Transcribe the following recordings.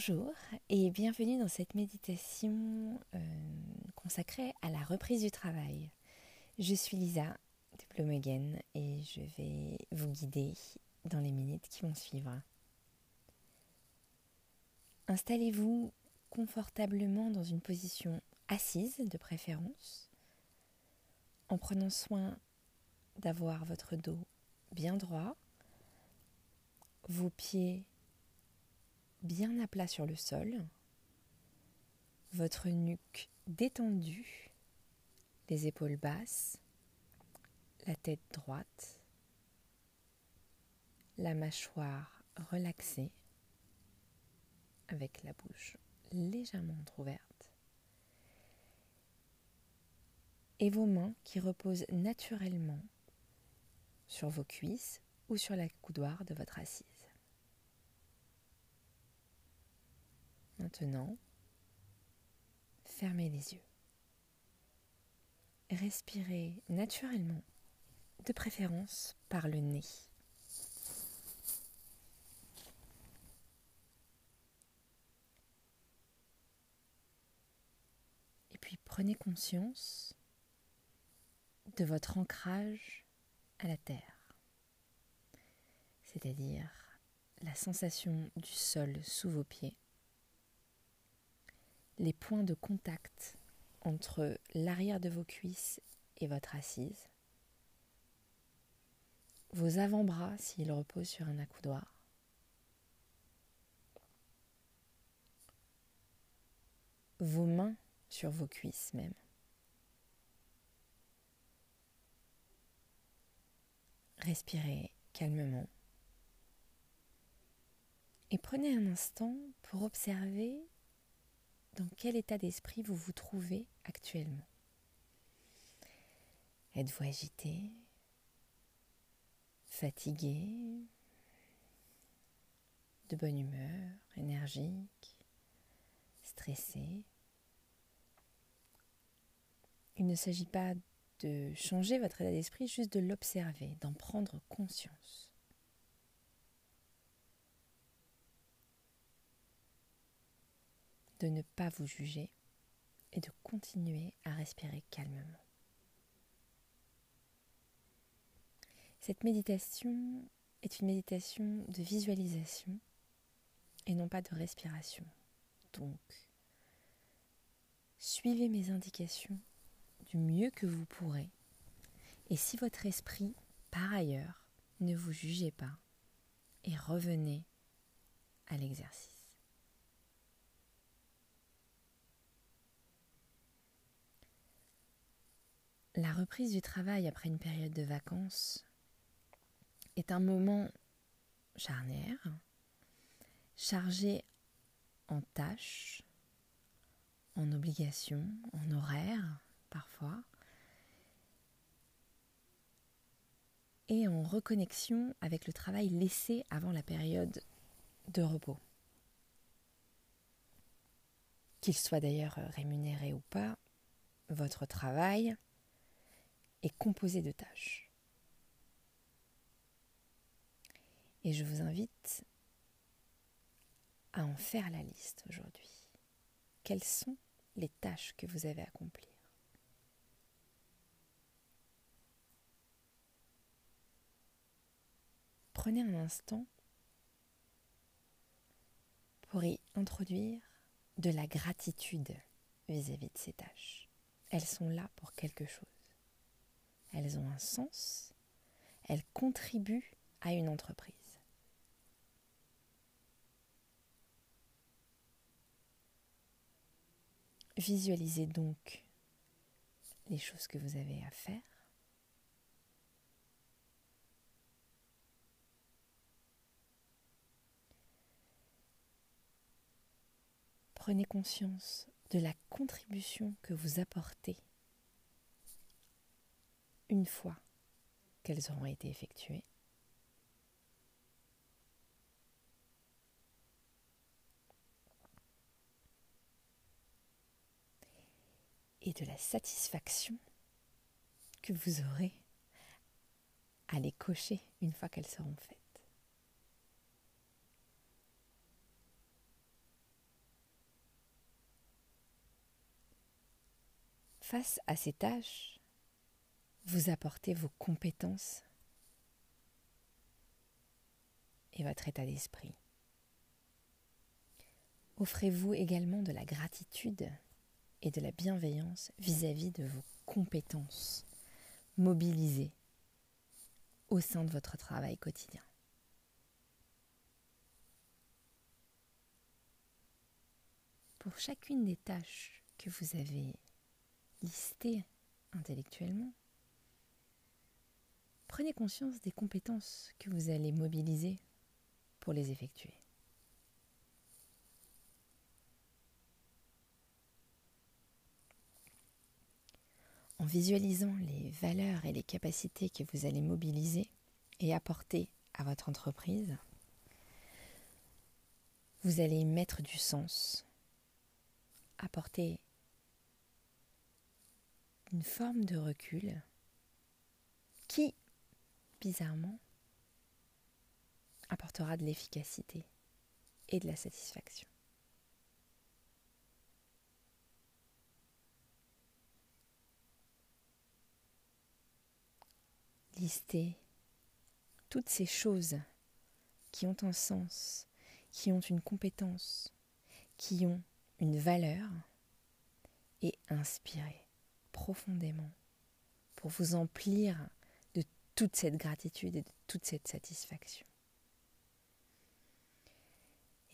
Bonjour et bienvenue dans cette méditation euh, consacrée à la reprise du travail. Je suis Lisa de Blomegen et je vais vous guider dans les minutes qui vont suivre. Installez-vous confortablement dans une position assise de préférence en prenant soin d'avoir votre dos bien droit, vos pieds bien à plat sur le sol, votre nuque détendue, les épaules basses, la tête droite, la mâchoire relaxée avec la bouche légèrement entrouverte et vos mains qui reposent naturellement sur vos cuisses ou sur la coudoir de votre assise. Maintenant, fermez les yeux. Respirez naturellement, de préférence par le nez. Et puis prenez conscience de votre ancrage à la terre, c'est-à-dire la sensation du sol sous vos pieds les points de contact entre l'arrière de vos cuisses et votre assise, vos avant-bras s'ils reposent sur un accoudoir, vos mains sur vos cuisses même. Respirez calmement et prenez un instant pour observer dans quel état d'esprit vous vous trouvez actuellement? Êtes-vous agité, fatigué, de bonne humeur, énergique, stressé? Il ne s'agit pas de changer votre état d'esprit, juste de l'observer, d'en prendre conscience. De ne pas vous juger et de continuer à respirer calmement. Cette méditation est une méditation de visualisation et non pas de respiration. Donc, suivez mes indications du mieux que vous pourrez. Et si votre esprit, par ailleurs, ne vous jugez pas, et revenez à l'exercice. La reprise du travail après une période de vacances est un moment charnière, chargé en tâches, en obligations, en horaires parfois, et en reconnexion avec le travail laissé avant la période de repos. Qu'il soit d'ailleurs rémunéré ou pas, votre travail est composé de tâches. Et je vous invite à en faire la liste aujourd'hui. Quelles sont les tâches que vous avez à accomplir Prenez un instant pour y introduire de la gratitude vis-à-vis -vis de ces tâches. Elles sont là pour quelque chose elles ont un sens, elles contribuent à une entreprise. Visualisez donc les choses que vous avez à faire. Prenez conscience de la contribution que vous apportez une fois qu'elles auront été effectuées. Et de la satisfaction que vous aurez à les cocher une fois qu'elles seront faites. Face à ces tâches, vous apportez vos compétences et votre état d'esprit. Offrez-vous également de la gratitude et de la bienveillance vis-à-vis de vos compétences mobilisées au sein de votre travail quotidien. Pour chacune des tâches que vous avez listées intellectuellement, prenez conscience des compétences que vous allez mobiliser pour les effectuer. En visualisant les valeurs et les capacités que vous allez mobiliser et apporter à votre entreprise, vous allez mettre du sens, apporter une forme de recul qui, bizarrement, apportera de l'efficacité et de la satisfaction. lister toutes ces choses qui ont un sens, qui ont une compétence, qui ont une valeur, et inspirer profondément pour vous emplir toute cette gratitude et toute cette satisfaction.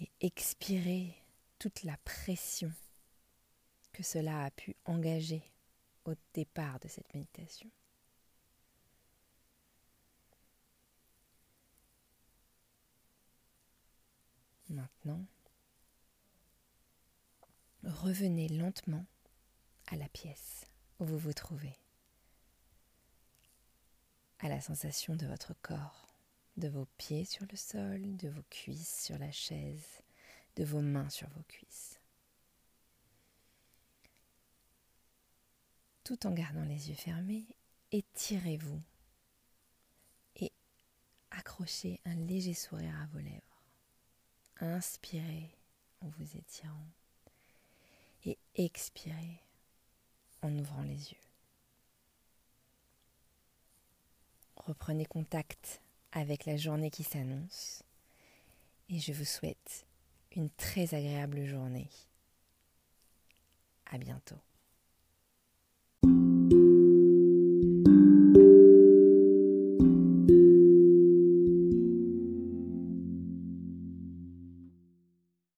Et expirer toute la pression que cela a pu engager au départ de cette méditation. Maintenant, revenez lentement à la pièce où vous vous trouvez, à la sensation de votre corps, de vos pieds sur le sol, de vos cuisses sur la chaise, de vos mains sur vos cuisses. Tout en gardant les yeux fermés, étirez-vous et accrochez un léger sourire à vos lèvres. Inspirez en vous étirant et expirez en ouvrant les yeux. Reprenez contact avec la journée qui s'annonce et je vous souhaite une très agréable journée. À bientôt.